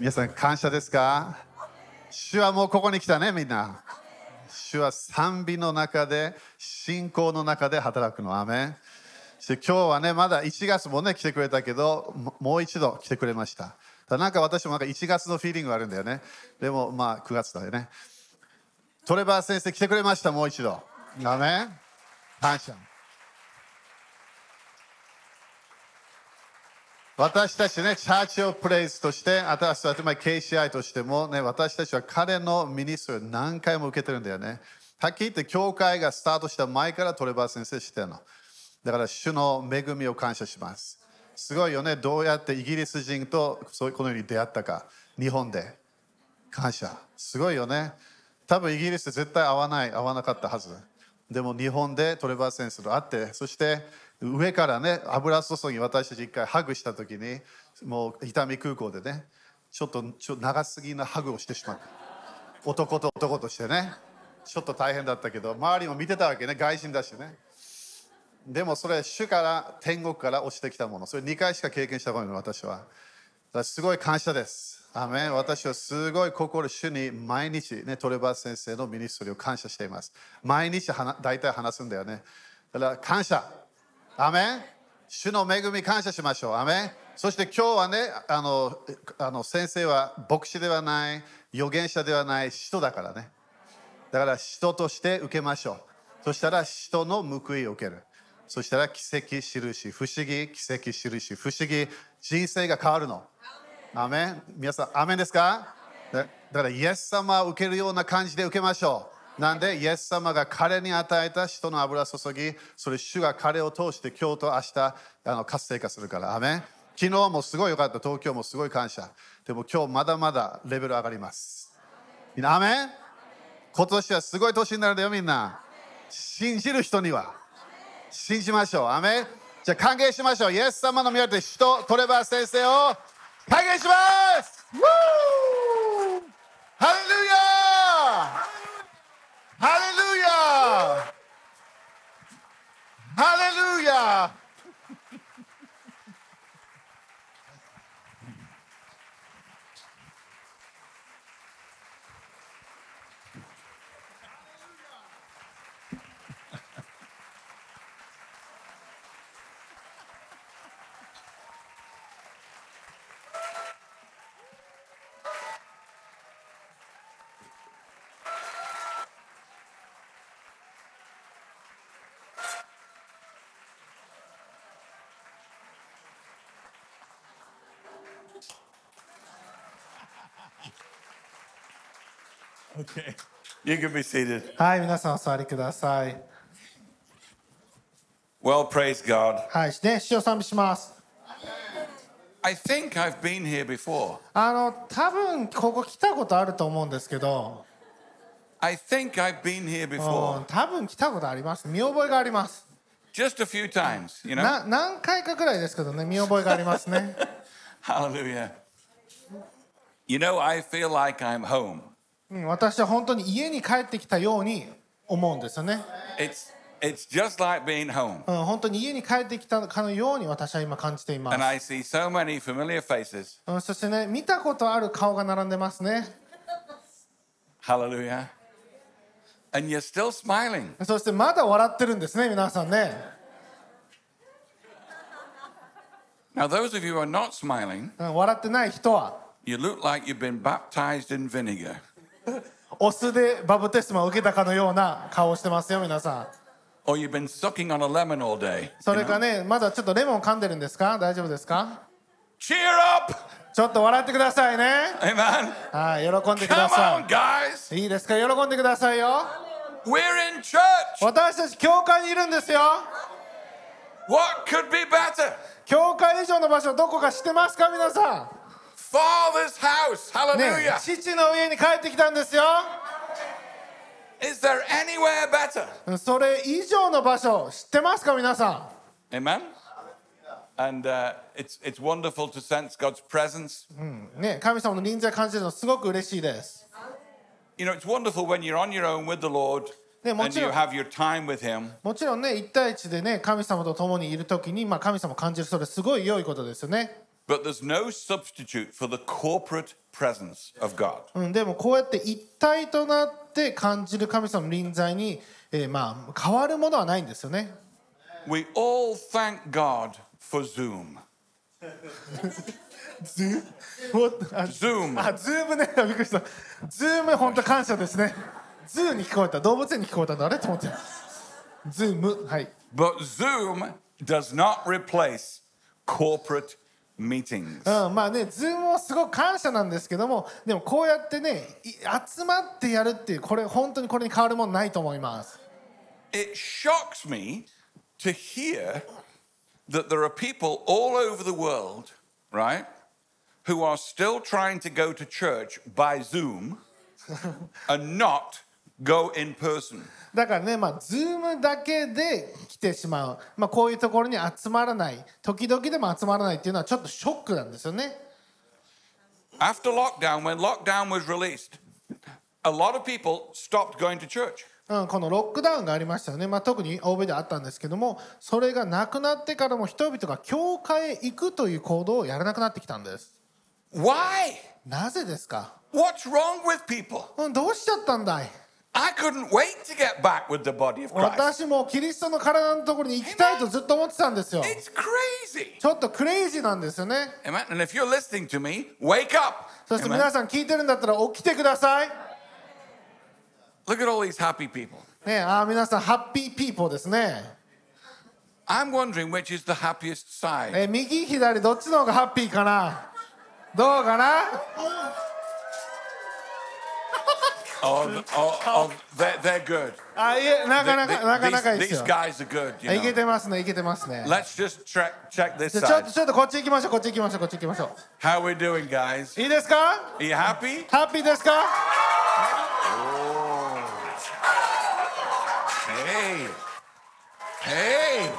皆さん感謝ですか？主はもうここに来たねみんな。主は賛美の中で信仰の中で働くの。アメン。そして今日はねまだ1月もね来てくれたけどももう一度来てくれました。ただなんか私もなんか1月のフィーリングがあるんだよね。でもまあ9月だよね。トレバー先生来てくれましたもう一度。アメン。感謝。私たちね、チャーチオプレイスとして、私たち、まあ、KCI としてもね、私たちは彼のミニストリーを何回も受けてるんだよね。はっきり言って、教会がスタートした前からトレバー先生してるの。だから、主の恵みを感謝します。すごいよね、どうやってイギリス人とそうこのように出会ったか、日本で。感謝。すごいよね。多分イギリスで絶対会わない、会わなかったはず。でも日本でトレバー先生と会って、そして上からね、油注ぎ私たち一回ハグした時に、もう伊丹空港でね、ちょっとちょ長すぎなハグをしてしまった。男と男としてね、ちょっと大変だったけど、周りも見てたわけね、外人だしね。でもそれ、主から、天国から落ちてきたもの、それ2回しか経験したことない、私は。すごい感謝です。アメン私はすごい心、主に毎日、ね、トレバー先生のミニストリーを感謝しています。毎日大体話すんだよね。だから感謝。アメン主の恵み感謝しましょう。アメンそして今日はね、あのあの先生は牧師ではない、預言者ではない人だからね。だから人として受けましょう。そしたら人の報いを受ける。そしたら奇跡、印、不思議、奇跡、印、不思議、人生が変わるの。アメン皆さん、アメンですか？だから、イエス様を受けるような感じで受けましょう。なんで、イエス様が彼に与えた人の油注ぎ、それ主が彼を通して今日と明日あの活性化するから。アメ昨日もすごい良かった、東京もすごい感謝。でも今日まだまだレベル上がります。みんな、アメ今年はすごい年になるんだよ、みんな。信じる人には。信じましょう。アメじゃあ歓迎しましょう。イエス様の宮で使徒トレバー先生を歓迎しますウーハレルヤハレ Okay. You can be seated. はい、皆さんお座りください。Well, praise God. はい、ね、主を賛美します。I think I've been here before. あの、多分ここ来たことあると思うんですけど、I think I've been here うん before. 多分来たことあります。見覚えがあります。Just a few times, you know? な何回かぐらいですけどね、見覚えがありますね。Hallelujah. You know, I feel like I'm home. うん、私は本当に家に帰ってきたように思うんですよね。It's it's just like being home. うん、本当に家に帰ってきたかのように私は今感じています And。I see so many familiar faces. うん、そしてね、見たことある顔が並んでますね。Hallelujah. And you're still smiling. そしてまだ笑ってるんですね、皆さんね。Now, those of you who are not smiling, うん、笑ってない人は、you look like you've been baptized in vinegar. お酢でバブテスマを受けたかのような顔をしてますよ、皆さん。Or you've been sucking on a lemon all day. それか?ね、まだちょっとレモン噛んでるんですか？大丈夫ですか？Cheer up! ちょっと笑ってくださいね。Amen. はい、喜んでく Come ださ on, guys. い。いいですか？喜んでくださいよ。We're in church. 私たち教会にいるんですよ。What could be better? 教会以上の場所どこか知ってますか？皆さ Father's fall this house. Hallelujah. 父の家に帰ってきたんですよ。Is there anywhere better? それ以上の場所知ってますか皆さん Amen? And、uh, it's, it's wonderful to sense God's presence. ね、神様の臨在を感じるのすごく嬉しいです。You know, it's wonderful when you're on your own with the Lord. ね、もちろんもちろんね、一対一でね、神様と共にいるときに、まあ、神様を感じる、それすごい良いことですよね。But there's no substitute for the corporate presence of God. うん、でもこうやって一体となって感じる神様の臨在に、えーまあ変わるものはないんですよね。 We all thank God for Zoom. おあ Zoom. あ、ズームね、びっくりした。ズーム、本当感謝ですね。ズーに聞こえた、動物園に聞こえたんだ、あれと思って。ズーム、はい。 But Zoom does not replace corporate meetings. うん、まあね、 Zoom もすごく感謝なんですけども、でもこうやってね、い集まってやるっていう、これ、本当にこれに変わるものないと思います。It shocks me to hear that there are people all over the world, right, who are still trying to go to church by Zoom and not go in person. だからね、まあ、 Zoom だけで来てしまう、まあ、こういうところに集まらない、時々でも集まらないっていうのはちょっとショックなんですよね。After lockdown, when lockdown was released, a lot of people stopped going to church. うん、このロックダウンがありましたよね、まあ、特に欧米であったんですけどもそれがなくなってからも人々が教会へ行くという行動をやらなくなってきたんです Why? なぜですか、What's wrong with people? うん、どうしちゃったんだい？I couldn't wait to get back with the body of Christ. 私もキリストの体のところに行きたいとずっと思ってたんですよ It's crazy. ちょっとクレイジーなんですよね Amen. And if you're listening to me, wake up. そして.皆さん聞いてるんだったら起きてください Look at all these happy people. ねあー皆さんハッピーピーポーですね I'm wondering which is the happiest side. え右左どっちの方がハッピーかなどうかないけてますね、いけてますね。Let's just track, check this ち,ょちょっとちょっとこっち行きましょう、こっち行きましょう、こっち行きましょう。いいですか？Are you ハッピーですか、oh. Hey!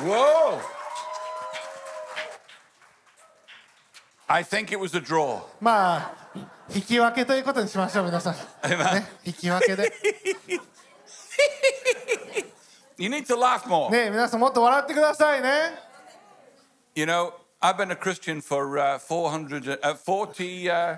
お I think it was a draw. まあ引き分けということにしましょう皆さん、ね、引き分けで You need to laugh more. ね皆さんもっと笑ってくださいね You know, I've been a Christian for uh, 400, uh, 40, uh,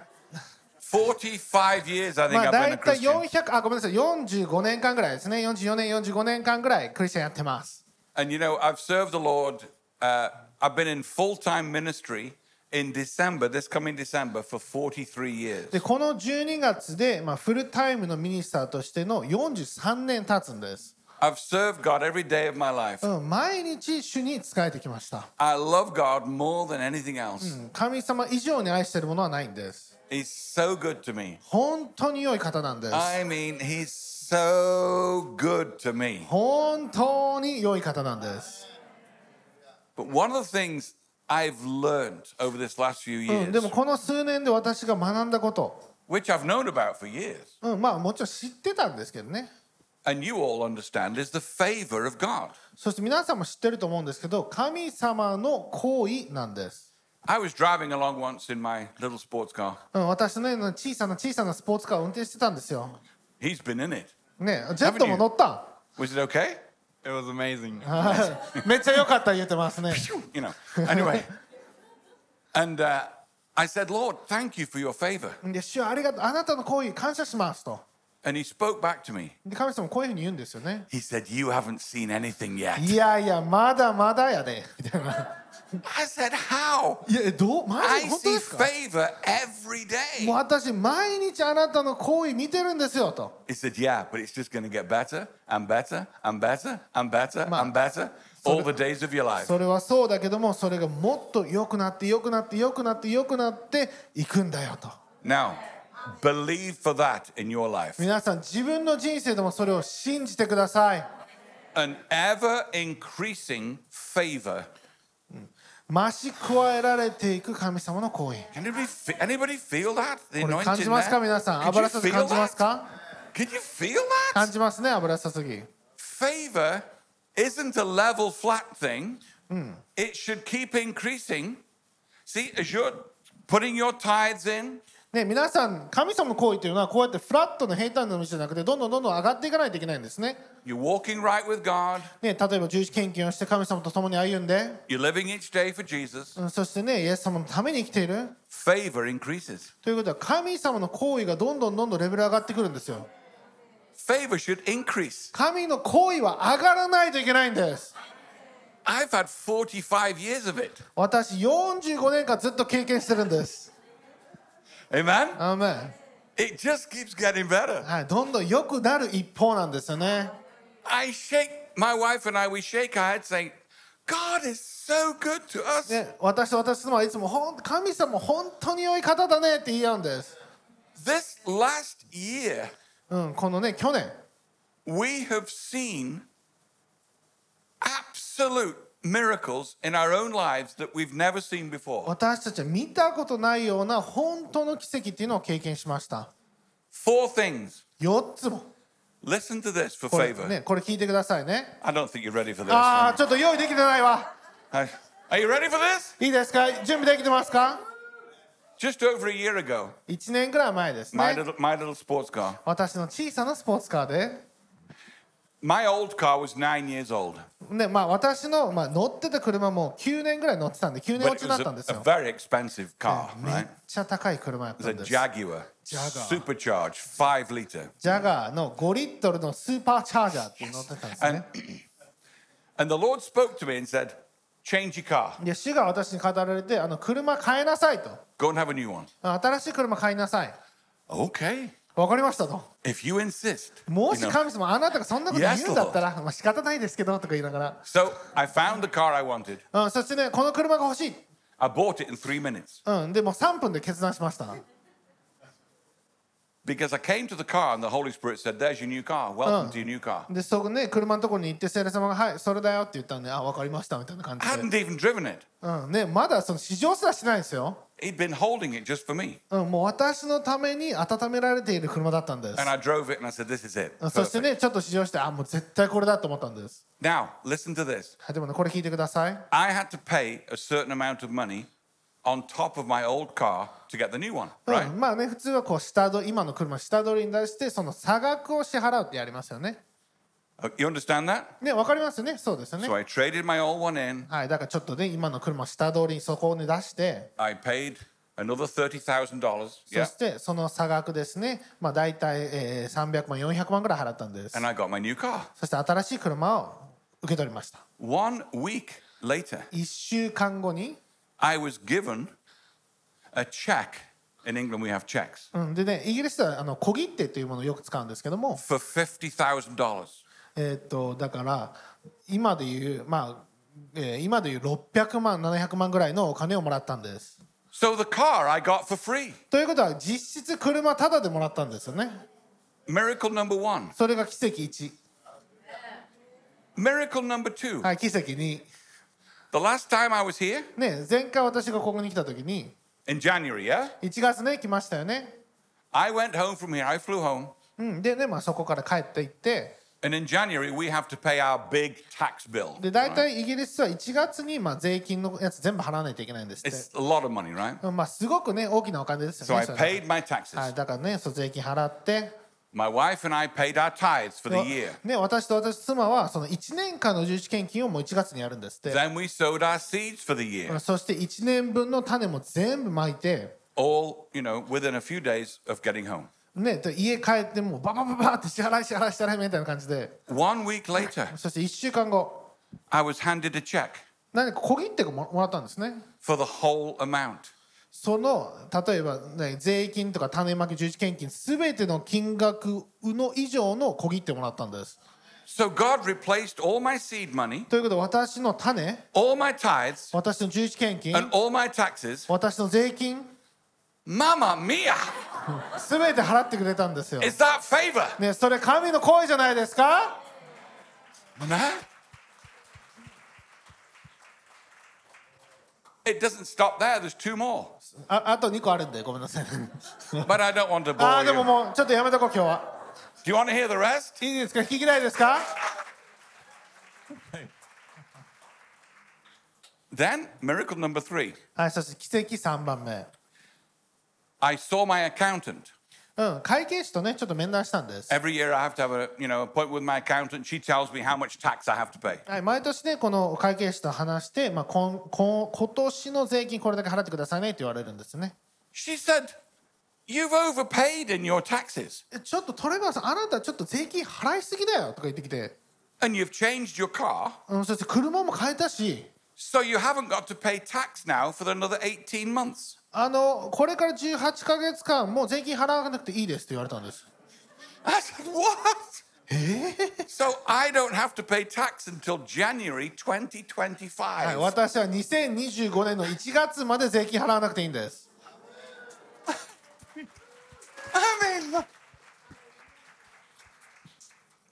45 years, I think まあ I've been 大 a 体 Christian. 400あごめんなさい45年間ぐらいですね44年45年間ぐらいクリスチャンやってます And you know, I've served the Lord. Uh, I've been in full time ministry in December, this coming December, for 43 years. でこの12月で、まあ、フルタイムのミニスターとしての43年経つんです、I've served God every day of my life. うん、毎日主に仕えてきました I love God more than anything else. 神様以上に愛しているものはないんです He's so good to me. 本当に良い方なんです I mean, He's so good to me. 本当に良い方なんです、But one of the things I've learned over this last few うん、years, でもこの数年で私が学んだこと、which I've known about for years, うん、まあもちろん知ってたんですけどね and you all understand, is the favor of God. そして皆さんも知ってると思うんですけど神様の行為なんです、I was driving along once in my little sports car. うん、私のような小さな小さなスポーツカーを運転してたんですよ He's been in it. ねジェットも乗った Was it okay? It was amazing. はいめっちゃ良かった言ってますね You know. Anyway, and uh, I said, Lord, thank you for your favor. で主よありがとうあなたの行為感謝しますと And He spoke back to me. で神様こういうふうに言うんですよね He said, You haven't seen anything yet. いやいやまだまだやでみたいな I said, How? いやえどうマ I ジ本当 see ですか favor every もう day. 私毎日あなたの行為見てるんですよと He said, Yeah, but it's just going to get better and better and better and better Ma- and better all the days of your life. それはそうだけどもそれがもっと良くなって良くなって良くなって良くなっていくんだよと Now, believe for that in your life. 皆さん自分の人生でもそれを信じてください An ever increasing favor. 増し加えられていく神様の行為 Can anybody, fe- anybody feel that? The これ anointing 感じますか there? 皆さん Could 油 you 注ぎ feel 感じます that? か Could you feel 感 that? じますね油注ぎ Favor isn't a level flat thing. It should keep increasing. See, as you're putting your tithes in, ね、皆さん神様の行為というのはこうやってフラットな平坦な道じゃなくてどんどんどんどん上がっていかないといけないんですね。You're walking right with God. ね、例えば十字献金をして神様と共に歩んで、You're living each day for Jesus. うんそしてねイエス様のために生きている Favor increases. ということは神様の行為がどんどんどんどんレベル上がってくるんですよ。Favor should increase. 神の行為は上がらないといけないんです。I've had 45 years of it. 私45年間ずっと経験してるんです。Amen? アーメン It just keeps getting better. はい、どんどん良くなる一方なんですよね。 I shake, my wife and I, we shake our heads saying, God is so good to us. ね、私と私とはいつもほん神様本当に良い方だねって言い合うんです。 This last year, うん、このね去年 we have seen absolute miracles in our own lives that we've never seen before. 私たちは見たことないような本当の奇跡っていうのを経験しました。Four things. 4つも。Listen to this for これ favor. ね、これ聞いてくださいね。I don't think you're ready for this. ああ、ちょっと用意できてないわ。Hi. Are you ready for this? いいですか準備できてますか Just over a year ago, ?1 年ぐらい前です my ね。little, my little sports car. 私の小さなスポーツカーで、My old car was nine years old, ねまあ、私の、まあ、乗ってた車も9年ぐらい乗ってたんで9年 but 落ち it にな was ったんです a, a よ。 very expensive car, めっ right? ちゃ高い車やっ It た was ん a です。 Jaguar, Jaguar. supercharged, five liter. ジャガーの5リットルのスーパーチャージャーっていうの乗ってたんです And, ね。 and the Lord spoke to me and said, Change your car, で、主が私に語られて、あの車変えなさいと。 go and have a new one. 新しい車買いなさい。 Okay, わかりましたと。if you insist. もし.神様あなたがそんなこと言うんだったら、まあ仕方ないですけどとか言いながら、So I found the car I wanted. うん、そしてね、この車が欲しい。I bought it in three minutes うん、でも3分で決断しました。because I came to the car and the Holy Spirit said, There's your new car. Welcome to your new car. で、そこね、車のところに行って、聖霊様が、はい、それだよって言ったんで、あ、わかりましたみたいな感 I じで。hadn't even driven it. うん、ね、まだその試乗すらしてないんですよ。He'd been holding it just for me. うん、もう私のために温められている車だったんです。And I drove it and I said, This is it. うんそして Perfect. ね、ちょっと試乗して、あ、もう絶対これだと思ったんです。Now, listen to this. はい、でもね、これ聞いてください。I had to pay a certain amount of money on top of my old car to get the new one, うん right? まあね、普通はこう下取り、今の車下取りに出して、その差額を支払うってやりますよね。Uh, You understand that? ね、わかりますよね。そうですよね So。I traded my old one in. はい、だからちょっとね、今の車下取りにそこに出して、I paid another $30,000. そ.してその差額ですね、まあ大体、えー、300万、400万ぐらい払ったんです。And I got my new car. そして新しい車を受け取りました。One week later, 1週間後に、I was given a check. In England, we have checks うん、でね、イギリスではあの小切手というものをよく使うんですけども、for $50,000. えーっとだから今でいう、まあえー今でいう600万、700万ぐらいのお金をもらったんです。So the car I got for free. ということは実質車タダでもらったんですよね。Miracle number one. それが奇跡1。Miracle number two. はい、奇跡2。The last time I was here, ね、前回私がここに来た時に、in January, yeah? 1月ね、来ましたよね。I went home from here. I flew home. うん、でね、まあ、そこから帰っていって、And in January, we have to pay our big tax bill. で、大 right? 体イギリスは1月に、まあ、税金のやつ全部払わないといけないんですって。 It's a lot of money, right? うんまあ、すごくね、大きなお金ですよ So ね。 I それ paid my taxes. はい、だからね、そう税金払って、 My wife and I paid our tithes for the year. ね、私と私妻はその1年間の重視献金をもう1月にやるんですって。 Then we sowed our seeds for the year. そして1年分の種も全部まいて、 All, you know, within a few days of getting home. ね、で家帰ってもうババババって支払い支払い支払いみたいな感じで One week later, そして1週間後 I was handed a check 何か小切手がももらったんですね for the whole amount. その例えば、ね、税金とか種まき重視献金すべての金額の以上の小切手をもらったんです So God replaced all my seed money, ということで私の種 all my tithes, 私の重視献金 and all my taxes. 私の税金 Mamma mia! すべて払ってくれたんですよ、Is that favor? ね、それ神の声じゃないですか Amen? It doesn't stop there, there's two more. ああと2個あるんでごめんなさい But I don't want to あ bore ーでも you. もうちょっとやめとこう今日は Do you want to hear the rest? いいですか聞きたいですか Then, miracle number three. はいそして奇跡3番目 I saw my accountant. うん、会計士とねちょっと面談したんです、Every year I have to have a you know appointment with my accountant. She tells me how much tax I have to pay. はい、毎年ねこの会計士と話して、まあ、こんこん今年の税金これだけ払ってくださいねって言われるんですね She said, "You've overpaid in your taxes, えちょっとトレバーさんあなたちょっと税金払いすぎだよとか言ってきて、and you've changed your car, うん、そして車も変えたし so you haven't got to pay tax now for another 18 months." あのこれから18か月間もう税金払わなくていいですって言われたんです I said, "What?" So I don't have to pay tax until January 2025. はい、私は2025年の1月まで税金払わなくていいんです I mean,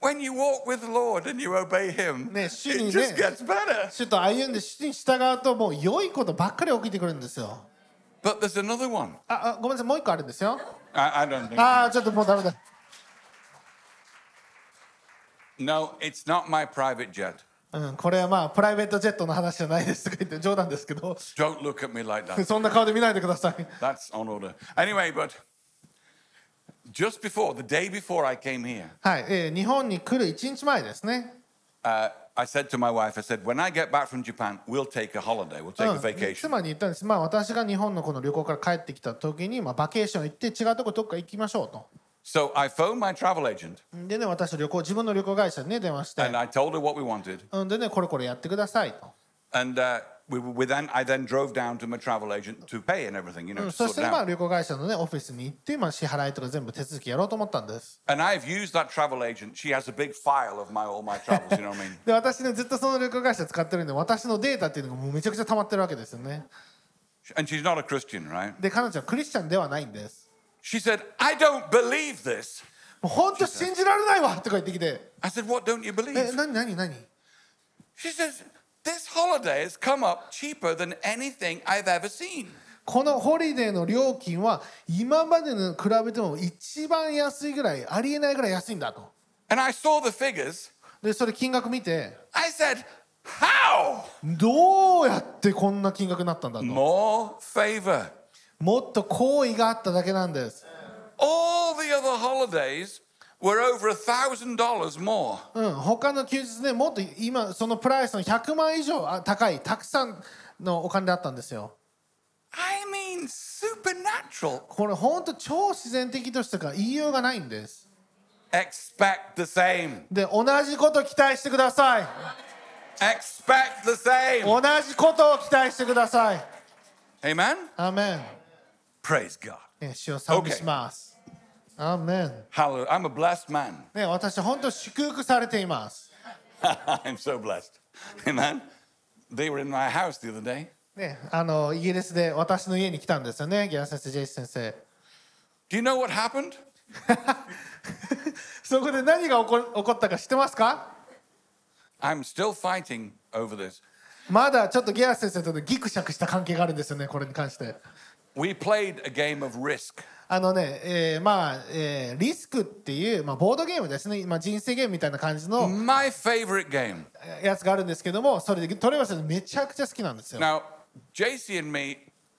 when you walk with the Lord and you obey Him, ね、主 it に just ね、gets better. 主と歩んで主に従うともう良いことばっかり起きてくるんですよ。But there's another one. あ、あごめんなさい、もう一個あるんですよ。I, I don't think. ああ、ちょっともうダメだ。No, it's not my private jet. うん、これはまあプライベートジェットの話じゃないですとか言って冗談ですけど、Don't look at me like that. そんな顔で見ないでください。That's on order. Anyway, but just before, the day before I came here, はい、えー日本に来る1日前ですね uh, I said to my wife, I said, when I get back from Japan, we'll take a holiday, we'll take うん a vacation. 妻に言ったんです、まあ、私が日本のこの旅行から帰ってきた時に、まあ、バケーション行って違うとこどっか行きましょうと So I phoned my travel agent でね私旅行自分の旅行会社にね電話して and I told her what we wanted. うんでねこれこれやってくださいと And uh, we, we then, I then drove down to my travel agent to pay and everything, you know, うん to そ sort して it まあ out. 旅行会社のねオフィスに行って、まあ、支払いとか全部手続きやろうと思ったんです And I've used that travel agent. She has a big file of my all my travels, you know what I mean? で私ねずっとその旅行会社使ってるんで私のデータっていうのがもうめちゃくちゃ溜まってるわけですよね And she's not a Christian, right? で彼女はクリスチャンではないんです She said, I don't believe this. もう本当信じられないわとか言ってきて I said, What don't you え believe? 何何何 She says, This holiday has come up cheaper than anything I've ever seen. このホリデーの料金は今までの比べても一番安いぐらいありえないぐらい安いんだと And I saw the figures. でそれ金額見て I said, How? どうやってこんな金額になったんだと More favor. もっと好意があっただけなんです All the other holidays were over more. うん他の休日ねもっと今そのプライスの100万以上あ高いたくさんのお金だったんですよ I mean, supernatural. これ本当超自然的としてか言いようがないんです Expect the same. で同じこと期待してください Expect the same. 同じことを期待してください Amen? アーメン Praise God. ね主を賛美します、アーメン Hallelujah. I'm a blessed man. ね私本当祝福されています I'm so blessed. Amen. They were in my house the other day. ねあのイギリスで私の家に来たんですよねギャラ先生ジェイス先生 Do you know what happened? そこで何が起こ起こったか知ってますか I'm still fighting over this. まだちょっとギャラ先生とねギクシャクした関係があるんですよねこれに関して We played a game of risk. あのね、えーまあ、えーリスクっていう、まあ、ボードゲームですね、まあ、人生ゲームみたいな感じの My favorite game. やつがあるんですけどもそれでトレバー先生めちゃくちゃ好きなんですよ Now, JC and me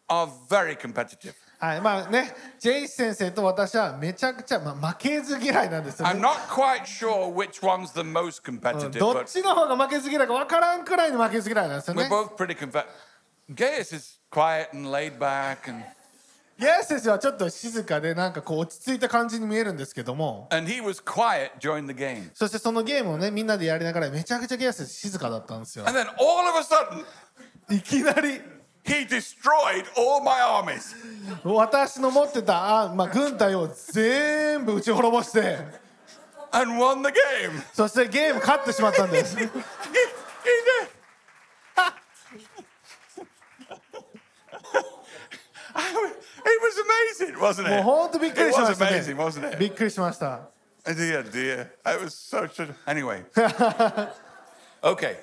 are very competitive. はいまあねジェイス先生と私はめちゃくちゃ、まあ、負けず嫌いなんですよ I'm ね not quite sure which one's the most competitive, どっちの方が負けず嫌いか分からんくらいの負けず嫌いなんですよ we're ね both pretty competitive. Gaius is quiet and laid back, and, ギャラ先生はちょっと静かでなんかこう落ち着いた感じに見えるんですけども and he was quiet during the game. そしてそのゲームをねみんなでやりながらめちゃくちゃギャラ先生静かだったんですよ And then all of a sudden, いきなり he destroyed all my armies. 私の持ってたあ、まあ、軍隊を全部打ち滅ぼして and won the game. そしてゲーム勝ってしまったんです He, he did. I wa- it was amazing, wasn't もう it? 本当びっくり It しま was した amazing, ね wasn't it? びっくりしました Dear, dear. It was such a. Anyway. okay.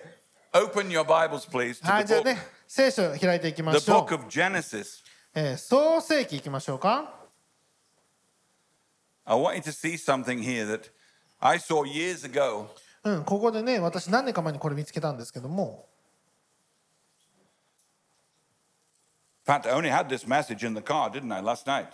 Open your Bibles, please, to はい the じゃあ book, ね聖書を開いていきま the しょ book う、of Genesis. えー創世記いきましょうか I want you to see something here that I saw years ago. うんここでね私何年か前にこれ見つけたんですけども fact, I only had this message in the car, didn't I, last night?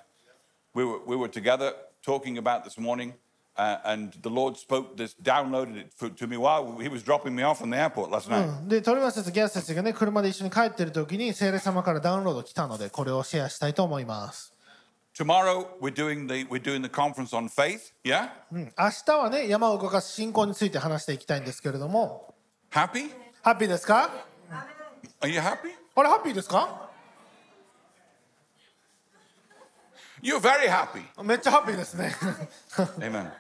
we were, we were together talking about this morning, uh, and the Lord spoke this, downloaded it for, to me while he was dropping me off in the airport last night. うんでトレバスたちギャスたちがね車で一緒に帰ってる時に聖霊様からダウンロード来たのでこれをシェアしたいと思います、 Tomorrow we're doing the we're doing the conference on faith. Yeah, うん、明日はね山を動かす信仰について話していきたいんですけれども happy? ハッピーですか Are you happy? あれハッピーですか You're very happy. めっちゃハッピーですね Amen.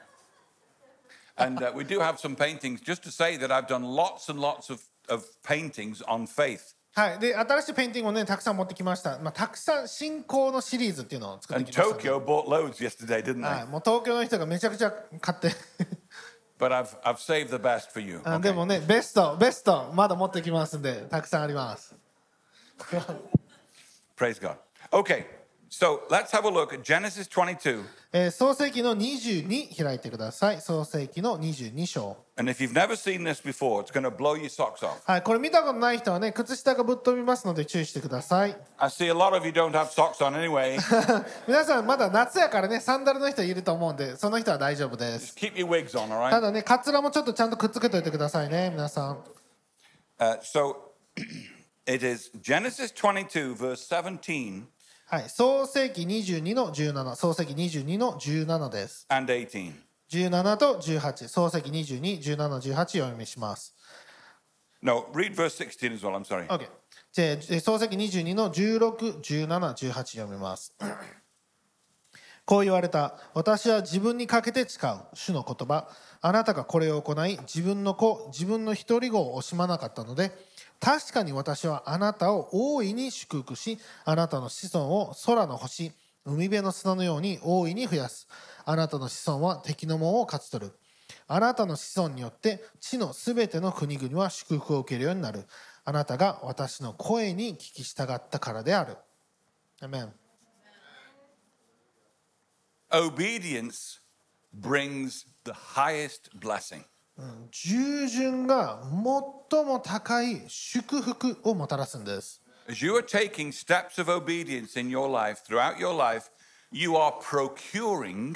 And uh, we do have some paintings. Just to say that I've done lots and lots of, of paintings on faith. はいで新しいペインティングをねたくさん持ってきました、まあ、たくさん信仰のシリーズっていうのを作って And きましたので Tokyo bought loads yesterday, didn't はい、 they? もう東京の人がめちゃくちゃ買って But I've I've saved the best for you. あ Okay. でもねベストベストまだ持ってきますんでたくさんあります Praise God. Okay, so let's have a look at Genesis 22. えー創世記の22開いてください創世記の22章 And if you've never seen this before, it's going to blow your socks off. はいこれ見たことない人はね靴下がぶっ飛びますので注意してください I see a lot of you don't have socks on anyway. 皆さんまだ夏やからねサンダルの人いると思うんでその人は大丈夫です Keep your wigs on, all た right? だねカツラもちょっとちゃんとくっつけといてくださいね皆さん Uh, so it is Genesis 22, verse 17はい。創世記22の17創世記22の17です。And 18. 17と18創世記221718読みします。No, read verse 16 as well. I'm sorry. OK じゃ創世記22の161718読みます。こう言われた。私は自分にかけて誓う。主の言葉。あなたがこれを行い自分の子自分の一人子を惜しまなかったので確かに私はあなたを大いに祝福しあなたの子孫を空の星海辺の砂のように大いに増やす。あなたの子孫は敵の門を勝ち取る。あなたの子孫によって地のすべての国々は祝福を受けるようになる。あなたが私の声に聞き従ったからである。アメン Obedience brings the highest blessing. 従順が最も高い祝福をもたらすんです As you are taking steps of obedience in your life, throughout your life, you are procuring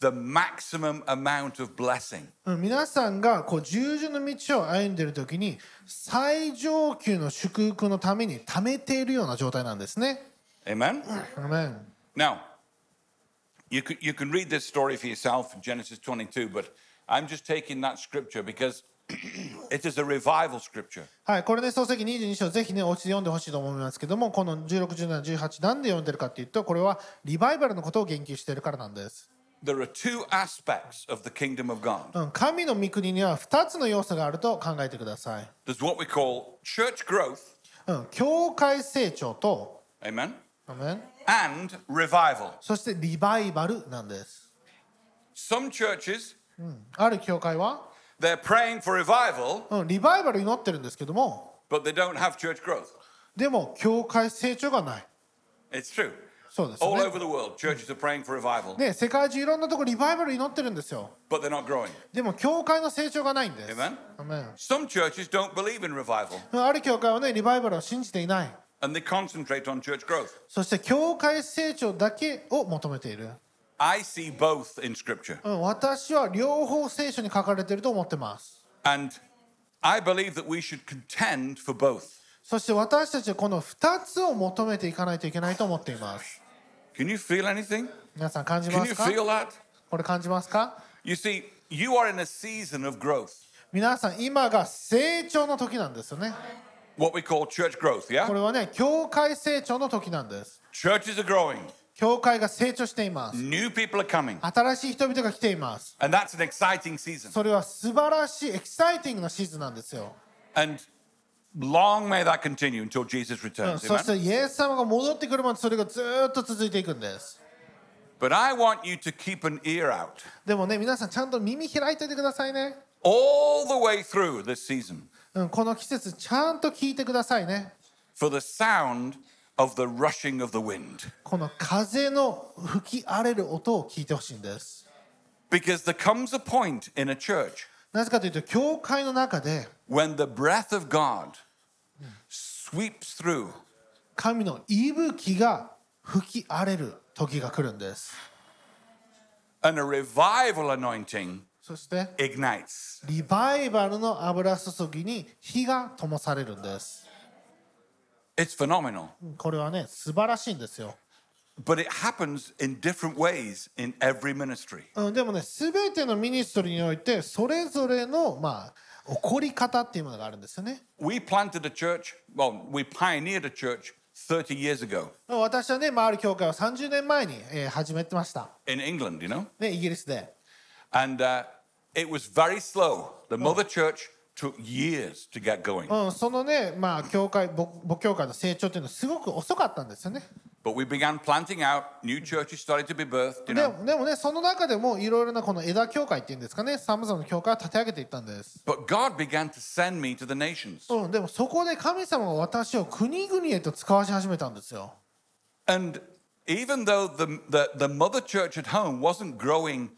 the maximum amount of blessing. うん皆さんがこう従順の道を歩んでいる時に最上級の祝福のために貯めているような状態なんですね Amen? アメン Now, you can, you can read this story for yourself in Genesis 22, but I'm just taking that scripture because it is a revival scripture. はい、これね、創世記22章、ぜひね、お家で読んでほしいと思いますけども、この16、17、18、なんで読んでるかっていうと、これはリバイバルのことを言及しているからなんです。There are two aspects of the kingdom of God. うん、神の御国には2つの要素があると考えてください。There's what we call church growth, うん、教会成長と、amen, アメン and revival. そしてリバイバルなんです。Some churches, ある教会は、they're praying for revival, うん、リバイバル祈ってるんですけども、but they don't have church growth. でも教会成長がない。It's true. そうです All ね。over the world, churches are praying for revival, ね、世界中いろんなとこリバイバル祈ってるんですよ。but they're not growing. でも教会の成長がないんです。Amen. アメン Some churches don't believe in revival うんある教会はね、リバイバルを信じていない。and they concentrate on church growth. そして教会成長だけを求めている。I see both in scripture. うん、私は両方聖書に書かれていると思ってます。 And I believe that we should contend for both. そして私たちはこの2つを求めていかないといけないと思っています。 Can you feel anything? 皆さん感じ Can ま you すか feel that? これ感じますか You see, you are in a season of growth, 皆さん今が成長の時なんですよね。 what we call church growth, こ yeah? れはね、教会成長の時なんです。 Churches are growing, 教会が成長しています。new people are coming, 新しい人々が来ています。and that's an exciting season. それは素晴らしい、エキサイティングなシーズンなんですよ。And long may that continue until Jesus うん returns. そし?てイエス様が戻ってくるまでそれがずーっと続いていくんです。But I want you to keep an ear out でもね、皆さんちゃんと耳開いておいてくださいね。all the way through this season うん、この季節ちゃんと聞いてくださいね。for the sound of the rushing of the wind. この風の吹き荒れる音を聞いてほしいんです。Because there comes a point in a church なぜかというと、教会の中で when the breath of God sweeps through 神の息吹が吹き荒れる時が来るんです And a revival anointing そして ignites. リバイバルの油注ぎに火が灯されるんです It's phenomenal. これはね素晴らしいんですよ But it happens in different ways in every ministry. うん、でもね全てのミニストリーにおいてそれぞれのまあ起こり方っていうものがあるんですよね We planted a church, well, we pioneered a church 30 years ago 私はね回る教会を30年前に、えー始めてました、in England, you know? ね、イギリスで And uh, it was very slow. The mother church took years to get going. うん、そのね、まあ、教会母母教会の成長っていうのはすごく遅かったんですよね。But we began planting out, new churches started to be birthed, you で know? でもね、その中でもいろいろなこの枝教会っていうんですかね、さまざまな教会を立て上げていったんです。But God began to send me to the nations. うん、でもそこで神様が私を国々へと使わし始めたんですよ。And even though the, the, the mother church at home wasn't growing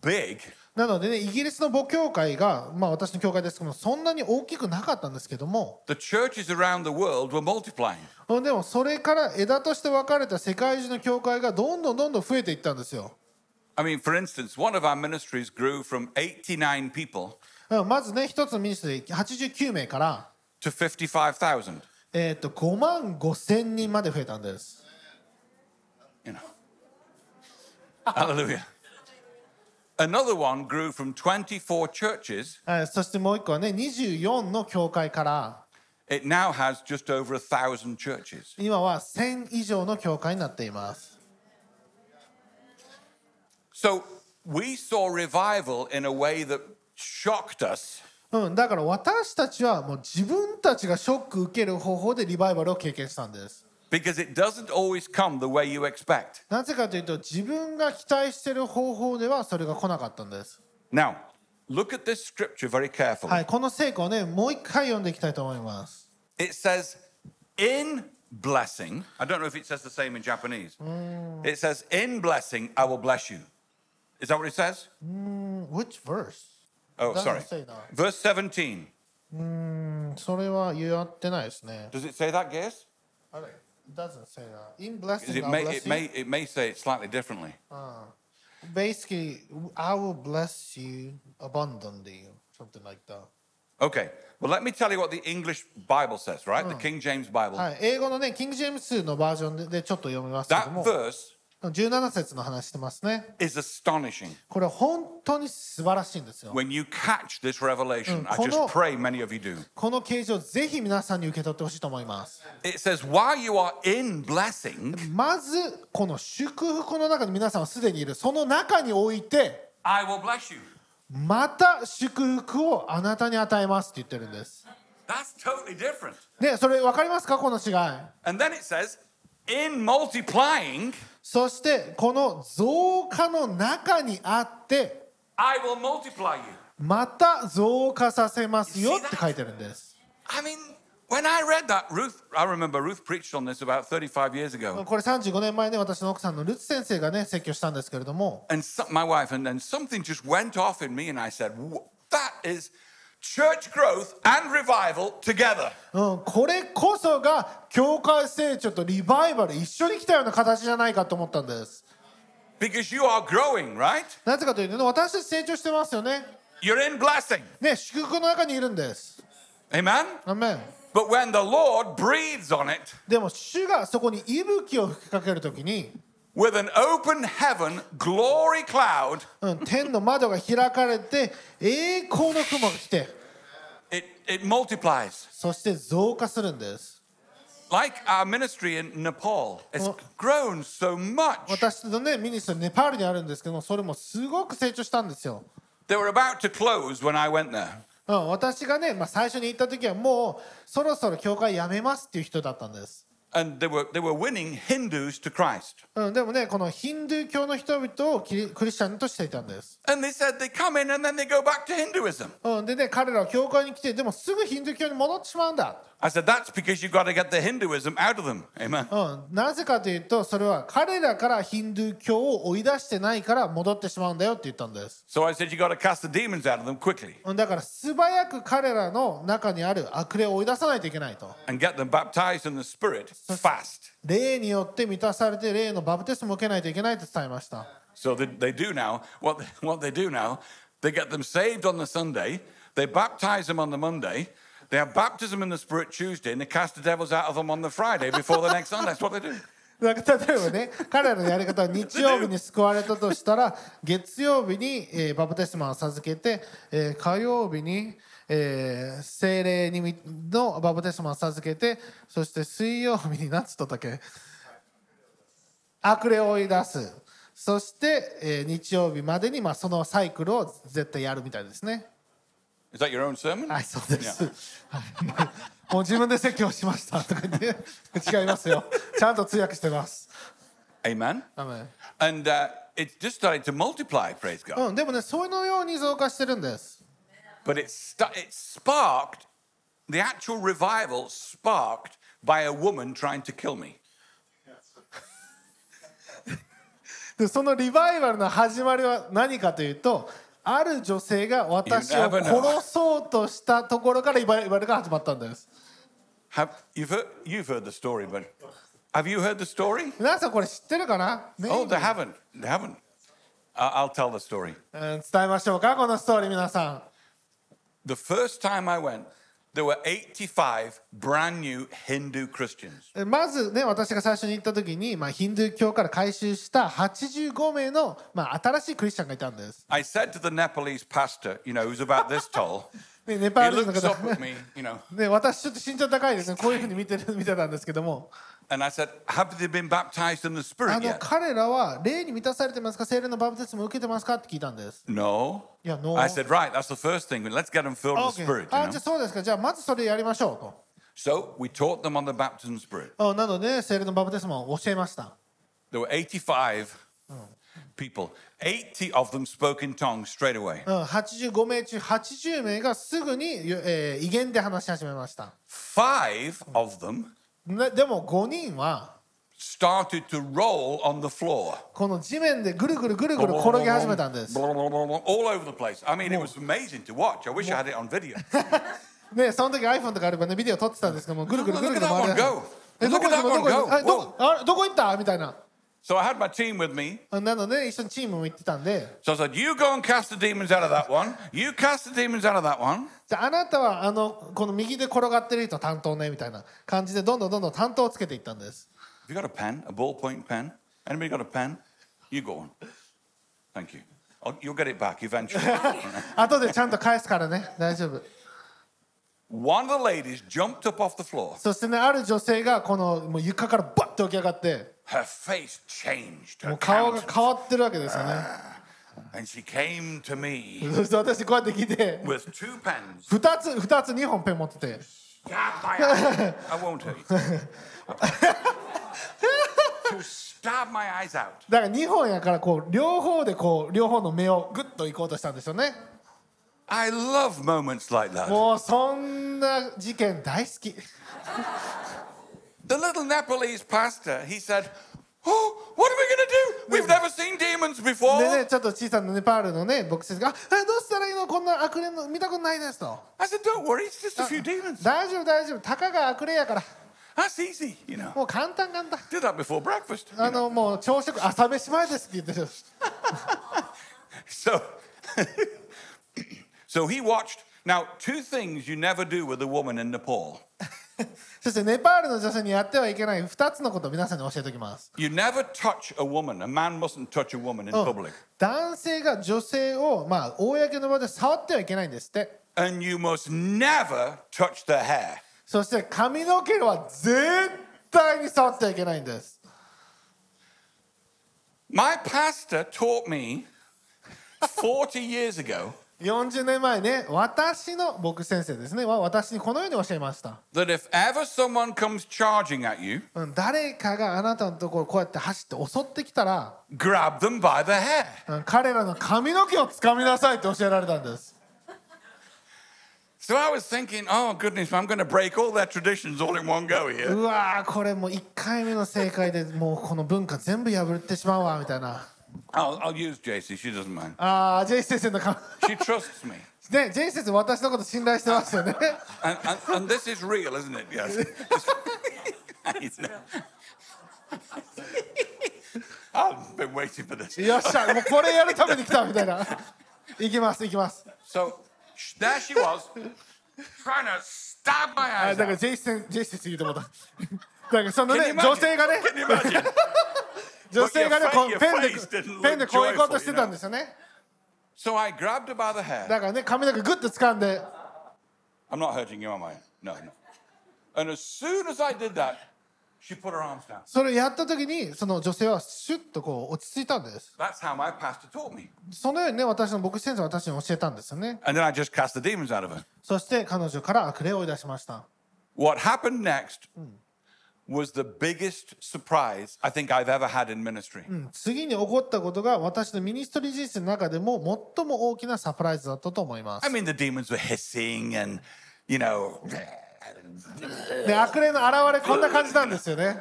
big, なのでね、イギリスの母教会が、まあ私の教会ですけども、そんなに大きくなかったんですけども、the churches around the world were multiplying. うんでもそれから枝として分かれた世界中の教会がどんどんどんどん増えていったんですよ。I mean, for instance, one of our ministries grew from 89 people うんまずね、一つのミニストリー89名から、to 55,000. えー、と5万5千人まで増えたんです。You know. Hallelujah. Another one grew from 24 churches. はい、そしてもう一個はね24の教会から It now has just over a thousand churches. 今は1000以上の教会になっています。So we saw revival in a way that shocked us うん、だから私たちはもう自分たちがショック受ける方法でリバイバルを経験したんです。because it doesn't always come the way you expect. なぜかというと自分が期待している方法ではそれが来なかったんです。 Now, look at this scripture very carefully. はい、この聖句をねもう一回読んでいきたいと思います。 It says, in blessing, I don't know if it says the same in Japanese. It says, in blessing, I will bless you. Is that what it says? Which verse? Oh, Doesn't sorry. say that. Verse 17. うんそれは言ってないですね。 Does it say that, Gaius? あれ It doesn't say that. In Because blessing, It I'll may, bless it, you. may, it may say it slightly differently. Basically, I will bless you abundantly, something like that. Okay, well, let me tell you what the English Bible says, right? The King James Bible. はい、英語のね、キング・ジェームスのバージョンででちょっと読みますけど That も、 verse 17節の話してますね。これ本当に素晴らしいんですよ。こ,のこの形状ぜひ皆さんに受け取ってほしいと思います。まずこの祝福の中に皆さんはすでにいる。その中に置いて、また祝福をあなたに与えますって言ってるんです。で、それ分かりますか？この違い。そして、この増加の中にあって、I will multiply you. また増加させますよって書いてるんです。I mean, when I read that, Ruth, I remember Ruth preached on this about 35 years ago. これ35年前ね私の奥さんのルツ先生がね説教したんですけれども And so, my wife, and then something just went off in me, and I said, "Wha- That is church growth and revival together. うん、これこそが教会成長とリバイバル一緒に来たような形じゃないかと思ったんです Because you are growing, right? なぜかというと私たち成長してますよね You're in blessing. ね祝福の中にいるんです Amen? アメン But when the Lord breathes on it でも主がそこに息吹を吹きかけるときに、with an open heaven, glory cloud, うん、天の窓が開かれて栄光の雲が来て it, it multiplies. そして増加するんです Like our ministry in Nepal, it's grown so much. 私のね ministryネパールにあるんですけどもそれもすごく成長したんですよ They were about to close when I went there. うん、私がね、まあ、最初に行った時はもうそろそろ教会辞めますっていう人だったんです、でもね、このヒンドゥー教の人々をキリクリスチャンとしていたんです。でね、彼らは教会に来て、でもすぐヒンドゥー教に戻ってしまうんだ。Said, うん、なぜかというと、それは彼らからヒンドゥー教を追い出してないから戻ってしまうんだよって言ったんです。だから素早く彼らの中にある悪霊を追い出さないといけないと。And get them baptized in the spirit. Fast. 霊によって満たされて霊のバプテスマを受けないといけないと伝えました。So they, they do now, what they, what they do now, they get them saved on the Sunday, they baptize them on the Monday, they have baptism in the Spirit Tuesday, and they cast the devils out of them on the Friday before the next Sunday. That's what they do. だから例えばね、彼らのやり方は日曜日に救われたとしたら、月曜日に、えーバプテスマを授けて、えー火曜日に、えー精霊にみのバプテスマを授けて、そして水曜日に何つったっけ悪霊を追い出す。そして、えー日曜日までに、まあ、そのサイクルを絶対やるみたいですね。Is that your own sermon? はい、そうです。はいもう自分で説教しましたとか言って、違いますよ。ちゃんと通訳してます。Amen. アメン And uh, it's just starting to multiply, praise God. うん、でもね、そのように増加してるんです。But it, sta- it sparked, the actual revival sparked by a woman trying to kill me. で、そのリバイバルの始まりは何かというと、ある女性が私を.殺そうとしたところからリバイバルが始まったんです。Have, you've, heard, you've heard the story, but have you heard the story? 皆さんこれ知ってるかな、ね Oh, they haven't. They haven't. I'll tell the story. うん伝えましょうか、このストーリー皆さ The first time I went, there were 85 brand new Hindu Christians. ん。まずね、私が最初に行った時に、まあ、ヒンドゥー教から回収した85名の、まあ、新しいクリスチャンがいたんです。 I said to the Nepalese pastor, you know, who's about this tall, ね、ネパールのね私ちょっと身長高いですね。こういうふうに見て,る見てたんですけども。Said, あの彼らは霊に満たされてますか？聖霊のバプテスも受けてますか？って聞いたんです。いや、ノー。Right, spirit, okay. you know? あ、じゃそうですか。じゃあまずそれやりましょうと。So, we taught them on the baptism spirit. なので、聖霊のバプテスも教えました。There were 85 people. 80 of them spoke in tongues straight away. うん、85名中80名がすぐに、えー、威厳で話し始めました。Five of them ねでも5人は started to roll on the floor. この地面でぐるぐるぐるぐる転げ始めたんです。All over the place. I mean, it was amazing to watch. I wish I had it on video. ね、その時 iPhone とかあればね、ビデオ撮ってたんですけども、ぐるぐるぐるぐる回り one go. え、どこ行こあどこ行ったみたいな。So I had my team with me. なので、一緒にチームも行ってたんで、So I said, You go and cast the demons out of that one. You cast the demons out of that one. じゃああなたはあのこの右で転がってる人担当ねみたいな感じでどんどんどんどん担当をつけていったんです。Have you got a pen? A ballpoint pen? Anybody got a pen? You go on. Thank you. Oh, you'll get it back eventually. 後でちゃんと返すからね、大丈夫。One of the ladies jumped up off the floor. そしてね、ある女性がこのもう床からバッと起き上がって.もう顔が変わってるわけですよね。そして私こうやって来て。二2つ2つ2本ペン持ってて。だから2本やからこう両方でこう両方の目をグッといこうとしたんですよね。もうそんな事件大好き。The little Nepalese pastor, he said, Oh, what are we going to do? We've never seen demons で before. ね、ちょっと小さなネパールのね、牧師が、あ、あどうしたらいいのこんな悪霊の見たことないですと。 I said, Don't worry, it's just a few demons. 大丈夫大丈夫、たかが悪霊やから。 That's easy, you know. もう簡単簡単。 Do that before breakfast. you あ know. のもう朝食朝飯前ですって言ってる。 So, so he watched. Now, two things you never do with a woman in Nepal. そしてネパールの女性にやってはいけない2つのことを皆さんに教えておきます。男性が女性を、まあ、公の場で触ってはいけないんですって。そして髪の毛は絶対に触ってはいけないんです。My pastor taught me 40 years ago. 40年前ね、私の僕先生ですね、は私にこのように教えました。that if ever someone comes charging at you, うん誰かがあなたのところこうやって走って襲ってきたら、grab them by the hair. うん彼らの髪の毛をつかみなさいって教えられたんです。So I was thinking, oh goodness, I'm going to break all their traditions all in one go here. うわーこれもう1回目の正解でもうこの文化全部破ってしまうわみたいな。I'll, I'll use JC, she doesn't mind. ああ、ジェイス先生の髪。 She trusts me. ね、ジェイス先生私のこと信頼してますよね。 And, and, and this is real, isn't it? Yes. I've been waiting for this. よっしゃもうこれやるために来たみたいな行きます行きます So sh- there she was, trying to stab my あ eyes だから out. ジェイスンジェイスンすぎてもうただからその Can ね you imagine? 女性がね Can you imagine? 女性がねこうペンでペンでこう行こうとしてたんですよね So I grabbed her by the hair. だからね髪の毛グッと掴んで I'm not hurting you, am I? No, no. And as soon as I did that, she put her arms down. それをやった時にその女性はシュッとこう落ち着いたんです That's how my pastor taught me. そのようにね私の牧師先生は私に教えたんですよね And then I just cast the demons out of her. そして彼女から悪霊を追い出しました What happened next was the biggest surprise I think I've ever had in ministry. うん次に起こったことが私のミニストリー人生の中でも最も大きなサプライズだったと思います I mean, the demons were hissing and, you know, で悪霊の現れこんな感じなんですよね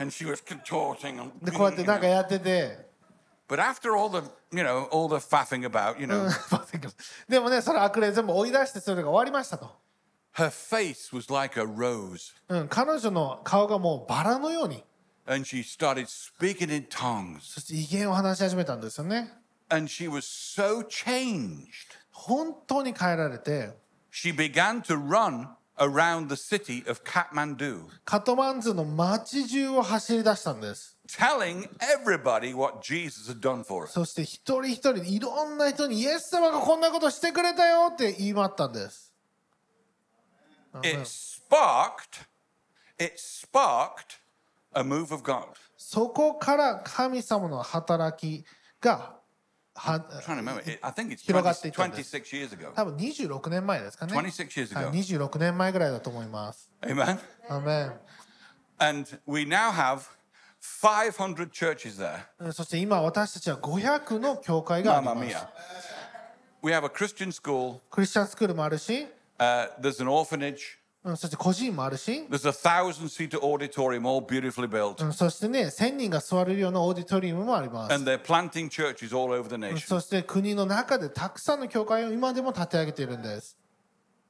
and she was contorting. でこうやってなんかやってて but after all the, you know, all the faffing about, you know, でもねその悪霊全部追い出してそれが終わりましたと、her face was like a rose. うん、彼女の顔がもうバラのように And she started speaking in tongues. そして威厳を話し始めたんですよね And she was so changed. 本当に変えられて She began to run around the city of Kathmandu, カトマンズの街中を走り出したんです telling everybody what Jesus had done for her. そして一人一人いろんな人にイエス様がこんなことしてくれたよって言い回ったんです It sparked, it sparked a move of God. そこから神様の働きが広がっ 20, ていったんです。26 years ago. 多分26年前ですかね26 years はい ago. 26年前ぐらいだと思います Amen. アメン And we now have 500 churches there. うんそして今私たちは500の教会があり Mamma ます mia. We have a Christian school. クリスチャンスクールもあるし、Uh, there's an orphanage. うん、そして個人もあるし、There's a thousand seater auditorium, all beautifully built. うん、そしてね1000人が座れるようなオーディトリウムもあります And they're planting churches all over the うん nation. そして国の中でたくさんの教会を今でも立て上げているんです、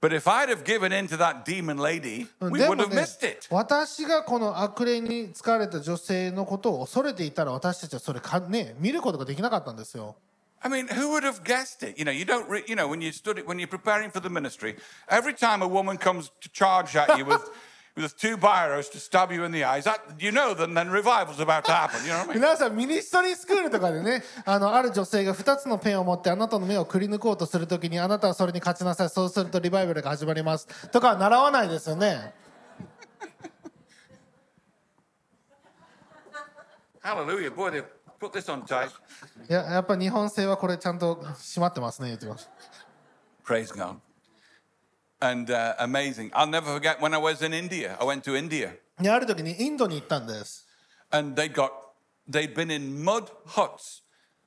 But if I'd have given in to that demon lady, うん we で would も have ね missed it. 私がこの悪霊に疲れた女性のことを恐れていたら私たちはそれかね見ることができなかったんですよ I mean, who would have guessed it? You know, you don't, re- you know, when you study, when you're preparing for the ministry, every time a woman comes to charge at you with, with two biros to stab you in the eyes, that, you know then, then revival's about to happen. You know what I mean? 皆さんミニストリースクールとかでねあのある女性が2つのペンを持ってあなたの目をくり抜こうとするときにあなたはそれに勝ちなさいそうするとリバイバルが始まりますとかは習わないですよね Hallelujah. Boy, they put this on tight. いややっぱ日本製はこれちゃんと閉まってますね言って Praise God. And uh, amazing. I'll never forget when I was in India. I went to India である時にインドに行ったんです and they'd got, they'd been in mud huts,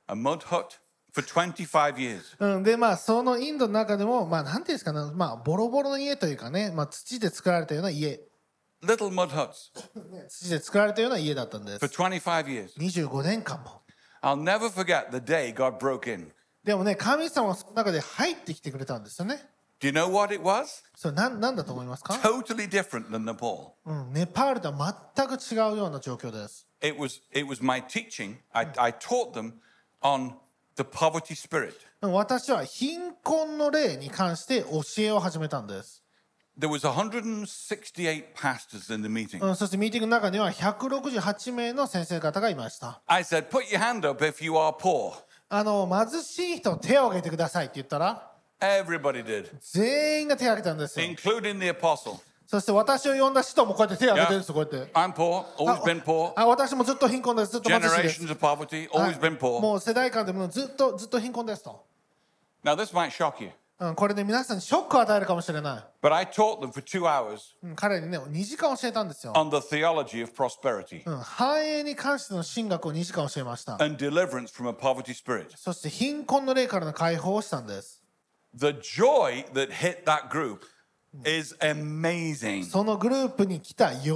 a mud hut for 25 years. うん、でまあそのインドの中でもまあなんていうんですかねまあボロボロの家というかね、まあ、土で作られたような家 Little mud huts 土で作られたような家だったんで for す25 years. 25年間も I'll never forget the day God broke in. でもね神様はその中で入ってきてくれたんですよね Do you know what it was? それなんなんだと思いますか、Totally different than Nepal. うん、ネパールとは全く違うような状況です It was, it was my teaching. I, I taught them on the poverty spirit. うん私は貧困の例に関して教えを始めたんです、There was 168 pastors in the meeting. うん、そしてミーティングの中には168名の先生方がいました I said, put your hand up if you are poor. あの貧しい人手を挙げてくださいって言ったら Everybody did, 全員が手を挙げたんですよ including the apostle. そして私を呼んだ人もこうやって手を挙げてるんですよこうやって I'm poor, always been poor. あ私もずっと貧困ですずっと貧しいです Generations of poverty, は always い been poor. もう世代間でもずっとずっと貧困ですと、Now, this might shock you, うん、これで皆さんにショックを与えるかもしれない、but I taught them for two hours うん、彼にね2時間教えたんですよ、on the theology of prosperity うん、繁栄に関しての神学を2時間教えました and deliverance from a poverty spirit. そして貧困の霊からの解放をしたんです The joy that hit that group is amazing. そのグループに来た喜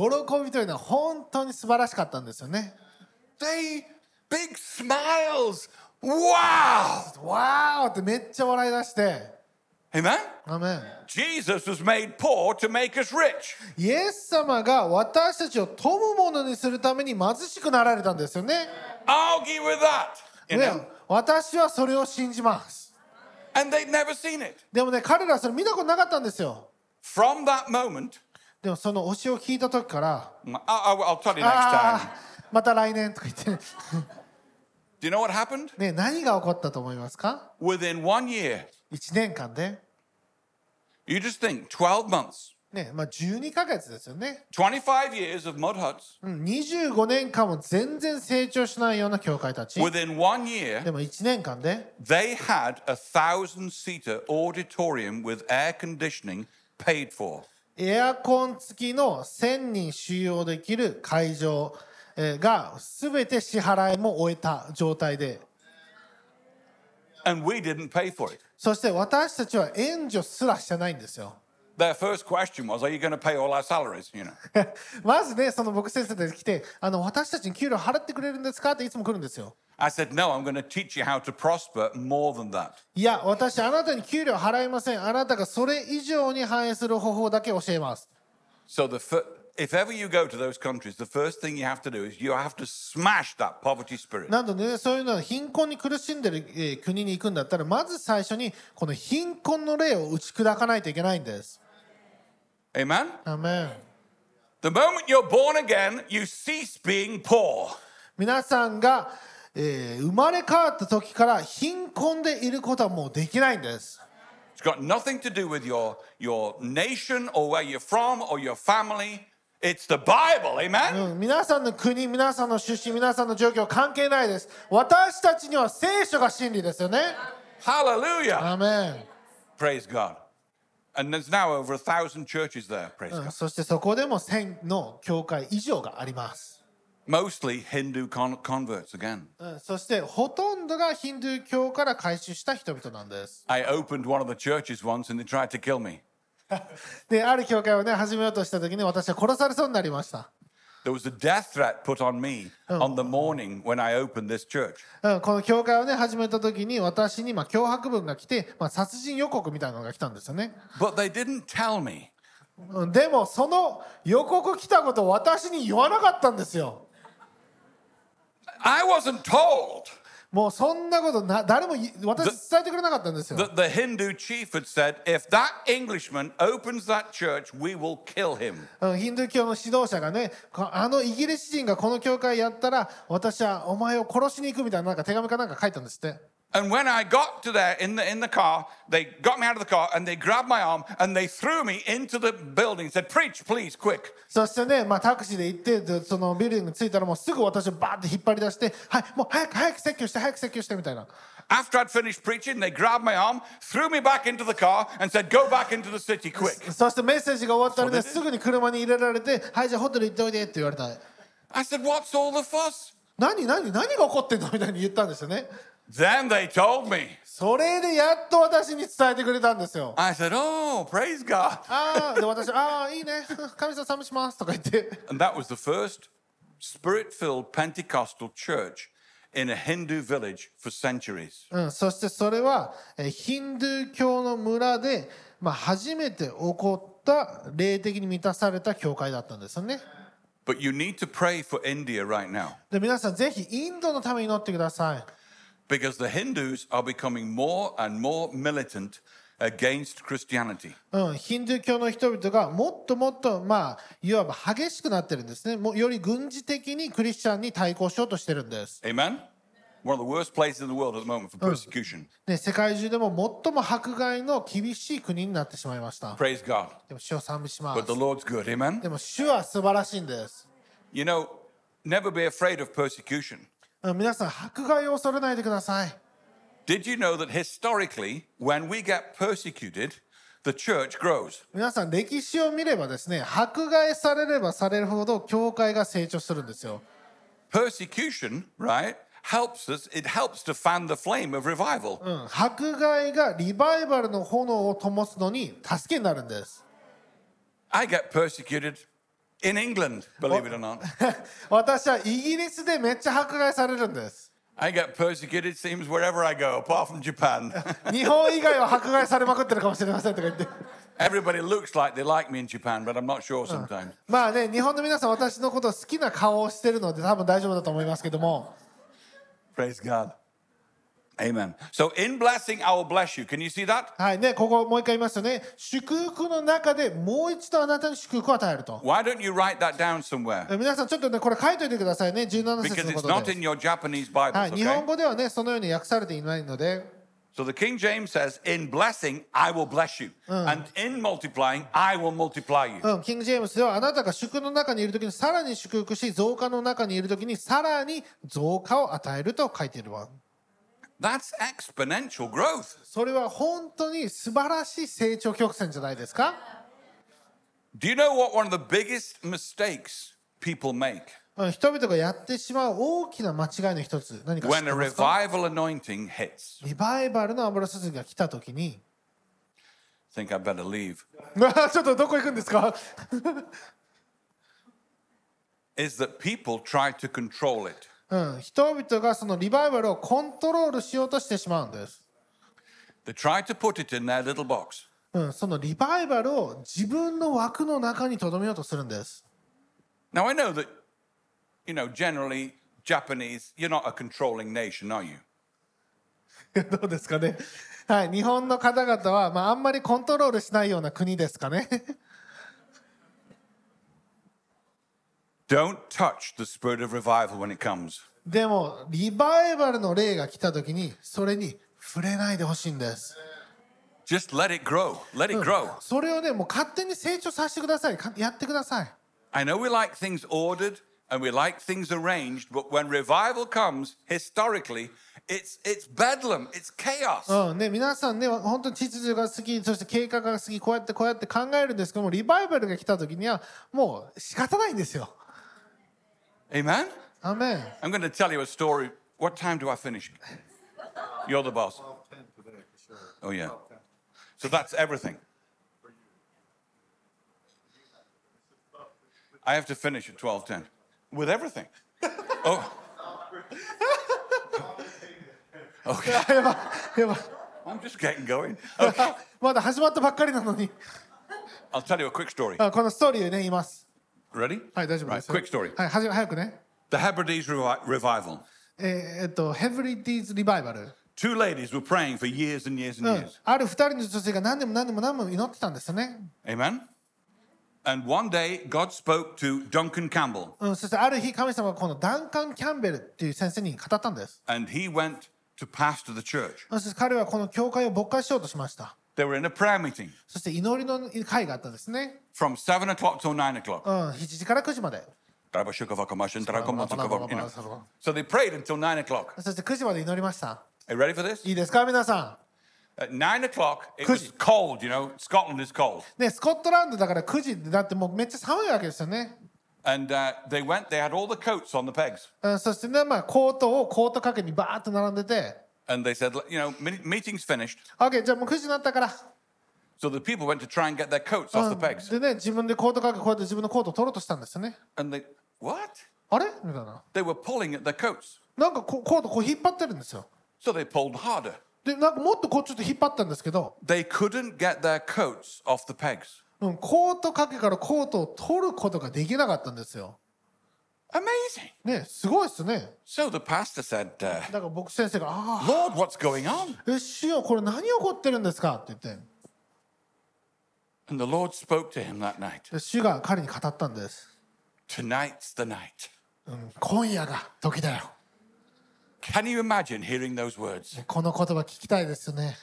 びというのは本当に素晴らしかったんですよね They, big smiles. Wow! わーってめっちゃ笑い出して Amen? アメン Jesus was made poor to make us rich. イエス様が私たちを富むものにするために貧しくなられたんですよね。Argue with that. You? 私はそれを信じます。And they'd never seen it. でもね、彼らはそれ見たことなかったんですよ。From that moment, でもその教えを聞いた時から、I- I- I'll tell you next あ time. あ、また来年とか言って、Do you know what happened? ね、何が起こったと思いますか Within one year, 1年間で、you just think 12 months, ね、まあ12ヶ月ですよね。25 years of mud huts. うん25年間も全然成長しないような教会たち。Within one year, でも1年間で、they had a thousand seater auditorium with air conditioning paid for. エアコン付きの1000人収容できる会場えーが全て支払いも終えた状態で、And we didn't pay for it. そして私たちは援助すらしてないんですよ。Their first question was, Are you going to pay all our salaries? You know. まずね、その僕先生で来て、あの私たちに給料払ってくれるんですかっていつも来るんですよ。I said, No, I'm going to teach you how to prosper more than that. いや、私、あなたに給料払いません。あなたがそれ以上に反映する方法だけ教えます。So the fir- if ever you go to those countries, the first thing you have to do is you have to smash that poverty spirit. なんとね、そういうのは貧困に苦しんでる、えー国に行くんだったら、まず最初にこの貧困の例を打ち砕かないといけないんです。 Amen? アメン The moment you're born again, you cease being poor. 皆さんが、えー生まれ変わった時から貧困でいることはもうできないんです。 It's got nothing to do with your, your nation or where you're from or your family. It's the Bible. Amen? うん皆さんの国、皆さんの出身、皆さんの状況関係ないです。私たちには聖書が真理ですよね。Hallelujah. アメン Praise God. And there's now over a thousand churches there. Praise うん God. そしてそこでも1000の教会以上があります。Mostly Hindu con- converts again. うんそしてほとんどがヒンドゥー教から改宗した人々なんです。I opened one of the churches once and they tried to kill me. で、ある教会をね、始めようとした時に私は殺されそうになりました。There was a death threat put on me on the morning when I opened this church. うん、この教会をね、始めた時に私にまあ脅迫文が来て、まあ、殺人予告みたいなのが来たんですよね。But they didn't tell me. うんでもその予告来たことを私に言わなかったんですよ。I wasn't told もうそんなことな誰もい私に伝えてくれなかったんですよ。that the Hindu chief had said, if that Englishman opens that church, we will kill him. うんヒンドゥー教の指導者がね、こあのイギリス人がこの教会やったら私はお前を殺しに行くみたいななんか手紙かなんか書いたんですって。And when I got to there in the, in the car, they got me out of the car and they grabbed my arm and they threw me into the building and said, Preach, please, quick. そしてね、まあ、タクシーで行ってでそのビルディングに着いたらもうすぐ私をバーって引っ張り出して「はいもう早く早く説教して早く説教して」みたいな After I'd finished preaching, they grabbed my arm, threw me back into the car, and said, Go back into the city quick. そしてメッセージが終わったらねそれですぐに車に入れられて「はいじゃあホテル行っておいで」って言われた I said, What's all the fuss? 何何何が起こってんのみたいに言ったんですよね Then they told me. それでやっと私に伝えてくれたんですよ I said, Oh, praise God. ああで私「ああいいね神様賛美します」とか言って And that was the first spirit filled Pentecostal church in a Hindu village for centuries. うん、そしてそれはえーヒンドゥー教の村で、まあ、初めて起こった霊的に満たされた教会だったんですよね But you need to pray for India right now で皆さんぜひインドのために祈ってください because the Hindus are becoming more and more militant against Christianity. うん、ヒンドゥー教の人々がもっともっとまあいわば激しくなってるんですねもうより軍事的にクリスチャンに対抗しようとしてるんです、Amen? One of the worst places in the world at the moment for persecution. で世界中でも最も迫害の厳しい国になってしまいました Praise God. でも主を賛美しま But す the Lord's good. Amen? でも主は素晴らしいんです、You know, never be afraid of persecution. うん、皆さん迫害を恐れないでください Did you know that historically, when we get persecuted, the church grows? 皆さん歴史を見ればですね迫害されればされるほど教会が成長するんですよ Persecution, right, helps us, it helps to fan the flame of revival. うん、迫害がリバイバルの炎を灯すのに助けになるんです I get persecuted in England, believe it or not. 私はイギリスでめっちゃ迫害されるんです I get persecuted, seems, wherever I go, apart from Japan. 日本以外は迫害されまくってるかもしれませんとか言って。Everybody looks like they like me in Japan, but I'm not sure sometimes. まあね、日本の皆さん、私のことを好きな顔をしてるので、多分大丈夫だと思いますけども。Praise God. Amen. So, in blessing, I will bless you. Can you see that? はいね、ここもう一回言いますよね。祝福の中でもう一度あなたに祝福を与えると。Why don't you write that down somewhere? え皆さん、ちょっとね、これ書いておいてくださいね。17節 Because の it's こと not で in。your Japanese は Bibles, い、日本?語ではね、そのように訳されていないので。So the King James says, In blessing, I will bless you. And in multiplying, I will multiply you. うん、キング・ジェームスではあなたが祝福の中にいるときにさらに祝福し増加の中にいるときにさらに増加を与えると書いているわ That's exponential growth. それは本当に素晴らしい成長曲線じゃないですか Do you know what one of the biggest mistakes people make? うん人々がやってしまう大きな間違いの一つ何か知っ When て a ますか revival anointing hits. リバイバルの油注ぎが来たときに Think I better leave. ちょっとどこ行くんですか Is that people try to control it. うん、人々がそのリバイバルをコントロールしようとしてしまうんです、They try to put it in their little box. うん、そのリバイバルを自分の枠の中に留めようとするんです Now, I know that, you know, generally, Japanese, you're not a controlling nation, are you? どうですかね。はい、日本の方々は、まあ、あんまりコントロールしないような国ですかね。Don't touch the spirit of revival when it comes. でも、リバイバルの例が来た時に、それに触れないでほしいんです。Just let it grow. Let it grow. それをね、もう勝手に成長させてください。かやってください。I know we like things ordered and we like things arranged, but when revival comes, historically, it's it's bedlam, it's chaos. うんね、皆さんね、本当に秩序が好き、そして計画が好き、こうやってこうやって考えるんですけども、リバイバルが来た時には、もう仕方ないんですよ。Amen? アメン。 I'm going to tell you a story. What time do I finish? You're the boss. Oh, yeah. So that's everything. I have to finish at 12:10 with everything. Oh. Okay. やばい、やばい。 I'm just getting going. Okay. まだ始まったばっかりなのに。 I'll tell you a quick story. あこのストーリーをね、言います。 Ready? はい、大丈夫で Right, す。quick story. はい、はじ早くね。The Hebrides revi- revival. えーえっと、ヘブリディーズ・リバイバル。Two ladies were praying for years and years and うん years. ある二人の女性が何年も何年も何年も祈ってたんですよね。Amen? And one day, God spoke to Duncan Campbell, うん、そしてある日、神様がこのダンカン・キャンベルっていう先生に語ったんです。and he went to pastor the church. そして彼はこの教会を勃開しようとしました。They were in a prayer meeting そして祈りの会があったんですね。from 7 o'clock till 9 o'clock. うん、7時から9時まで。So they prayed until 9 o'clock. そして9時まで祈りました。Are you ready for this? いいですか、皆さ At 9 o'clock, it was cold, you know. Scotland is cold. ん。ね、スコットランドだから9時だってもうめっちゃ寒いわけですよね。And uh, they went, they had all the coats on the pegs. うん、そしてね、まあ、コートをコート掛けにバーッと並んでて、And they said, you know, me- meeting's finished. OK、じゃあもう9時になったから。So the people went to try and get their coats う off the ん pegs. でね、自分でコート掛けこうやって自分のコートを取ろうとしたんですよね。And they, what? あれみたいな。They were pulling at their coats. なんかこコートこう引っ張ってるんですよ。So they pulled harder. で、なんかもっとこうちょっと引っ張ったんですけど、They couldn't get their coats off the pegs. うん、コート掛けからコートを取ることができなかったんですよ。Amazing. ね、すごいですね。So the pastor said, uh, だから僕先生が、あ Lord, what's going on? あ、え、主よ、これ何起こってるんですかって言って、And the Lord spoke to him that night. で主が彼に語ったんです。Tonight's the night. うん、今夜が時だよ。Can you imagine hearing those words? この言葉聞きたいですよね。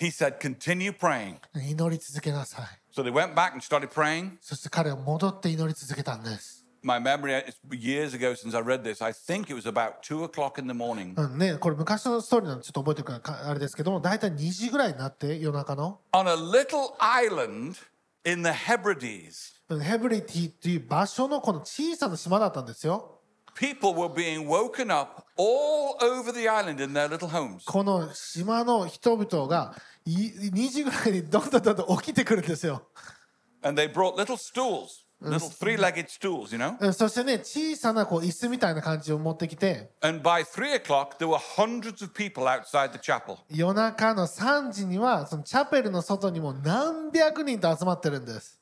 He said, Continue praying. 祈り続けなさい。So they went back and started praying. そして彼は戻って祈り続けたんです。My memory, it's years ago since I read this, I think it was about two o'clock in the morning. うんね、これ昔のストーリーなんでちょっと覚えてるからかあれですけども、大体2時ぐらいになって夜中の、 On a little island in the Hebrides, うんヘブリティっていう場所のこの小さな島だったんですよ。 people were being woken up all over the island in their little homes. この島の人々がい2時ぐらいにどんどんどんどん起きてくるんですよ。 And they brought little stools そしてね、小さなこう椅子みたいな感じを持ってきて、夜中の3時には、そのチャペルの外にも何百人と集まってるんです。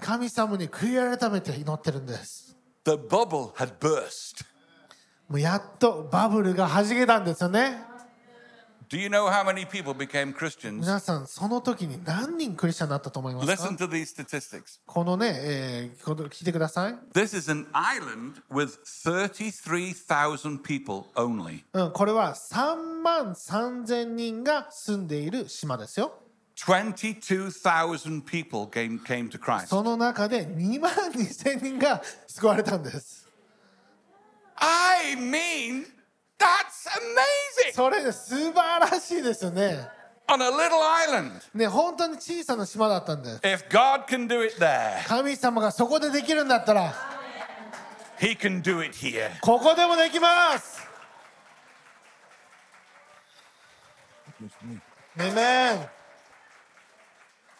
神様に悔い改めて祈ってるんです。もうやっとバブルがはじけたんですよね。Do you know how many people became Christians? 皆さんその時に何人クリスチャンになったと思いますか Listen to these statistics. このね、えーこの聞いてください、This is an island with 33,000 people only. うん、これは3万3000人が住んでいる島ですよ22,000 people came, came to Christ. その中で2万2000人が救われたんです I mean, that's amazing! それ素晴らしいですよね On a little island. ね本当に小さな島だったんです If God can do it there, 神様がそこでできるんだったら He can do it here. ここでもできますメメン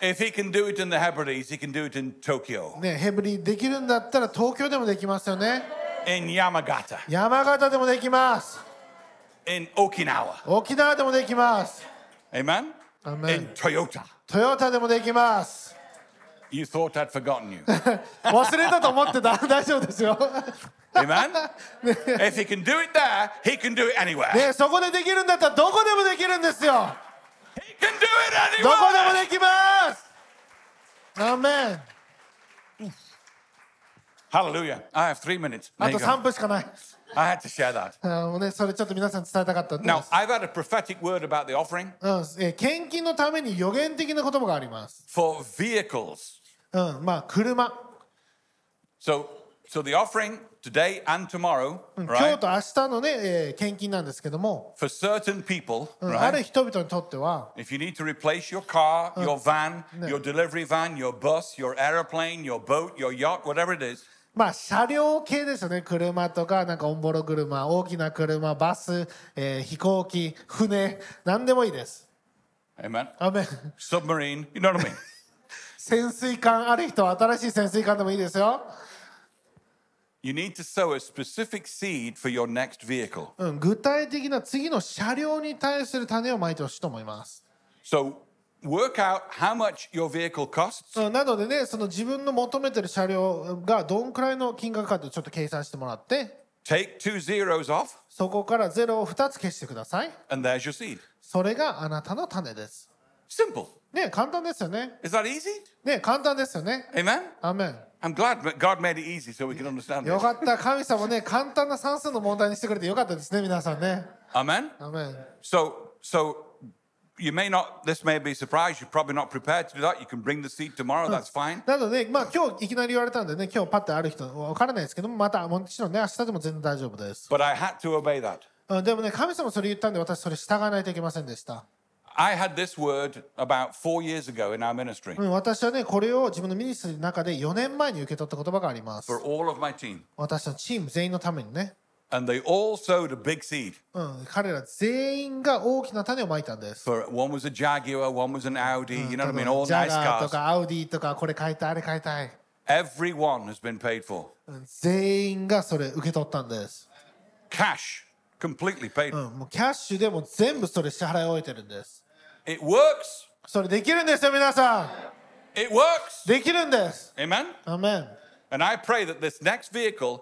If He can do it in the Hebrides, He can do it in Tokyo, ねヘブリできるんだったら東京でもできますよね in Yamagata, 山形でもできます in Okinawa. 沖縄でもできます Amen? Amen. In Toyota. トヨタでもできます You thought I'd forgotten you. 忘れたと思ってた大丈夫ですよ Amen? If He can do it there, He can do it anywhere. ねそこでできるんだったらどこでもできるんですよ He can do it どこでも anywhere. できますアーメン Hallelujah. I have three minutes. There あ you と go. 3分しかない I had to share that. あのねそれちょっと皆さんに伝えたかったんです Now, I've had a prophetic word about the offering うんえー献金のために予言的な言葉があります。 for vehicles. うん、まあ車、 So, so the offering today and tomorrow, うん今日 right, と明日のね、えー献金なんですけども、 for certain people, うんある right? 人々にとっては、 If you need to replace your car, your van, your delivery van, your bus, your aeroplane, your boat, your yacht, whatever it is, まあ車両系ですよね。車とかなんかオンボロ車、大きな車、バス、えー飛行機、船、何でもいいです。amen. アメン Submarine, you know what I mean? 潜水艦ある人は新しい潜水艦でもいいですよ。you need to sow a specific seed for your next vehicle. うん、具体的な次の車両に対する種をまいてほしいと思います。So work out how much your vehicle costs うんなのでね、その自分の求めてる車両がどんくらいの金額かってちょっと計算してもらって、Take two zeros off, そそこからゼロを2つ消してください。and there's your seed. それがあなたの種です。Simple. ね、簡単ですよね。Is that easy? ね、簡単ですよね。Amen? アーメン。I'm glad God made it easy so we can understand よ.かった。神様ね、簡単な算数の問題にしてくれてよかったですね、皆さんね。Amen? アーメン。So, so you may not, this may be a surprise. You're probably not prepared to do that. You can bring the seed tomorrow. That's fine. なので、まあ今日いきなり言われたんでね、今日パッてある人わからないですけども、またもちろんね、明日でも全然大丈夫です。But I had to obey that. うんでもね、神様それ言ったんで、私それ従わないといけませんでした。I had this word about four years ago in our ministry うん、私はね、これを自分のミニストリーの中で4年前に受け取った言葉があります for。all of my team. 私のチーム全員のためにね、And they all sowed a big seed. うん、彼ら全員が大きな種をまいたんです。 For one was a Jaguar, one was an Audi, you know what I mean? All ジャ nice ガーと cars. かアウディとかこれ買いたいあれ買いたい、 Everyone has been paid for. うん全員がそれ受け取ったんです、 Cash, completely paid う for. ん、もうキャッシュでも全部それ支払い終えてるんです It works. それできるんですよ皆さん It works. できるんです Amen? アメン And I pray that this next vehicle,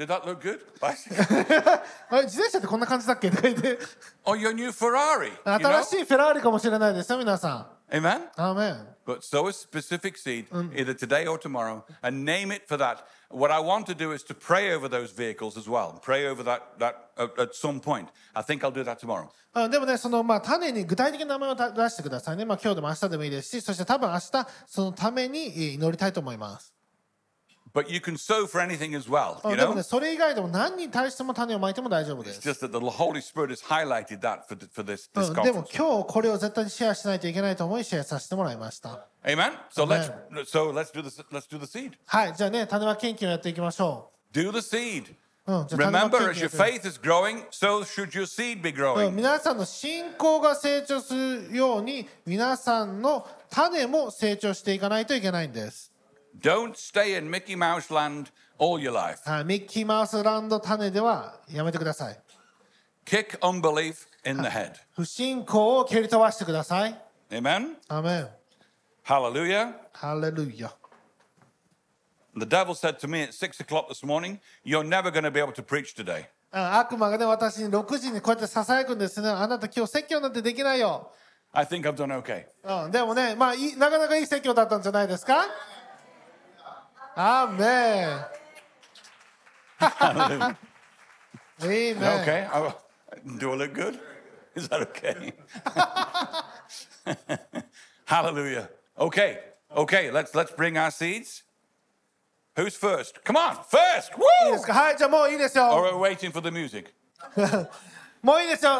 Did that look good? Bicycle. あれ自転車ってこんな感じだっけとか言って or your new Ferrari. You know? 新しいフェラーリかもしれないですよ皆さ Amen? んアーメン But sow a specific seed, either today or tomorrow, and name it for that. What I want to do is to pray over those vehicles as well. Pray over that, that at, at some point. I think I'll do that tomorrow. あでもねそのまあ種に具体的な名前をた出してくださいね、まあ、今日でも明日でもいいですしそして多分明日そのためにえー祈りたいと思います but you can sow for anything as well. うん You でもね know, それ以外でも何に対しても種をまいても大丈夫で it's す、just that the Holy Spirit has highlighted that for, th- for this, う this ん、でも conference. 今日これを絶対にシェアしないといけないと思いシェアさせてもらいました Amen. So let's so let's do this. Let's do the seed. はいじゃあね種まき研究をやっていきましょ Do the seed. う、うん、じゃあ種まき Remember, 研 as 究 your やってみ faith is growing, so should your seed be うん、growing. 皆さんの信仰が成長するように皆さんの種も成長していかないといけないんです、Don't stay in Mickey Mouse land all your life. はい、ミッキーマウスランド種ではやめてください Kick unbelief in the head. 不信仰を蹴り飛ばしてください Amen. アメン Hallelujah. ハレルヤ The devil said to me at six o'clock this morning, You're never going to be able to preach today. あ悪魔がね私に6時にこうやってささやくんですねあなた今日説教なんてできないよ I think I've done okay. うん、でもね、まあいい、なかなかいい説教だったんじゃないですか アーメン Hallelujah. エイメン Okay. I- do I look good? Is that okay? Hallelujah. Okay. Okay. Let's let's bring our seeds. Who's first? Come on, first. いいで Woo! すかはい、じゃあもういいです Or よ。 we're waiting for the music. もういいですよ。